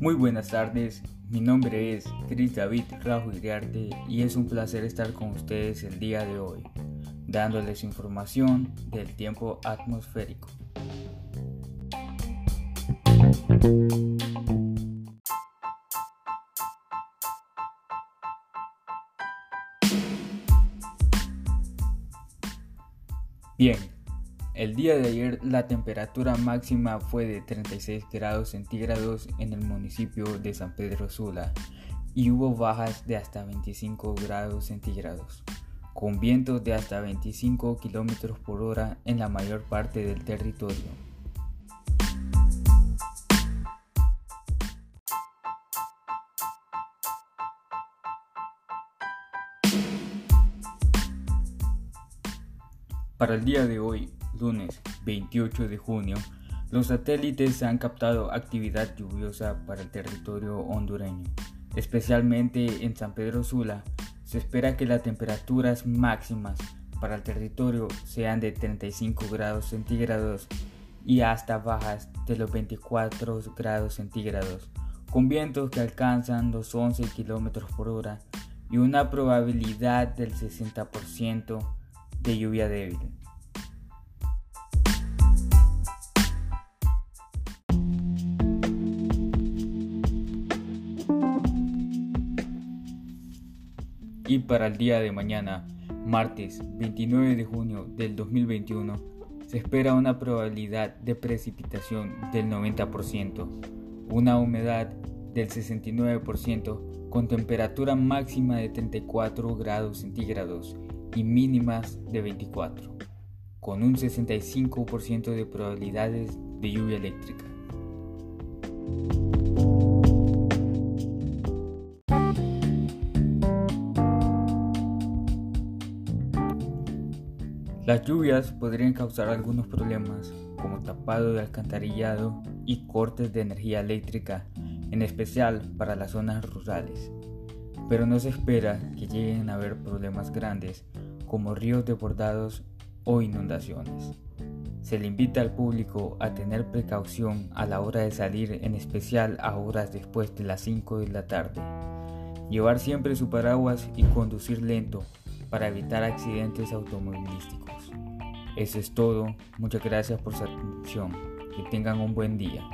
Muy buenas tardes, mi nombre es Chris David Rajo Iriarte y es un placer estar con ustedes el día de hoy, dándoles información del tiempo atmosférico. Bien, el día de ayer la temperatura máxima fue de 36 grados centígrados en el municipio de San Pedro Sula y hubo bajas de hasta 25 grados centígrados, con vientos de hasta 25 kilómetros por hora en la mayor parte del territorio. Para el día de hoy, lunes 28 de junio, los satélites han captado actividad lluviosa para el territorio hondureño, especialmente en San Pedro Sula. Se espera que las temperaturas máximas para el territorio sean de 35 grados centígrados y hasta bajas de los 24 grados centígrados, con vientos que alcanzan los 11 kilómetros por hora y una probabilidad del 60% de lluvia débil. Y para el día de mañana, martes 29 de junio del 2021, se espera una probabilidad de precipitación del 90%, una humedad del 69% con temperatura máxima de 34 grados centígrados y mínimas de 24, con un 65% de probabilidades de lluvia eléctrica. Las lluvias podrían causar algunos problemas, como tapado de alcantarillado y cortes de energía eléctrica, en especial para las zonas rurales. Pero no se espera que lleguen a haber problemas grandes, como ríos desbordados o inundaciones. Se le invita al público a tener precaución a la hora de salir, en especial a horas después de las 5 de la tarde. Llevar siempre su paraguas y conducir lento para evitar accidentes automovilísticos. Eso es todo, muchas gracias por su atención, que tengan un buen día.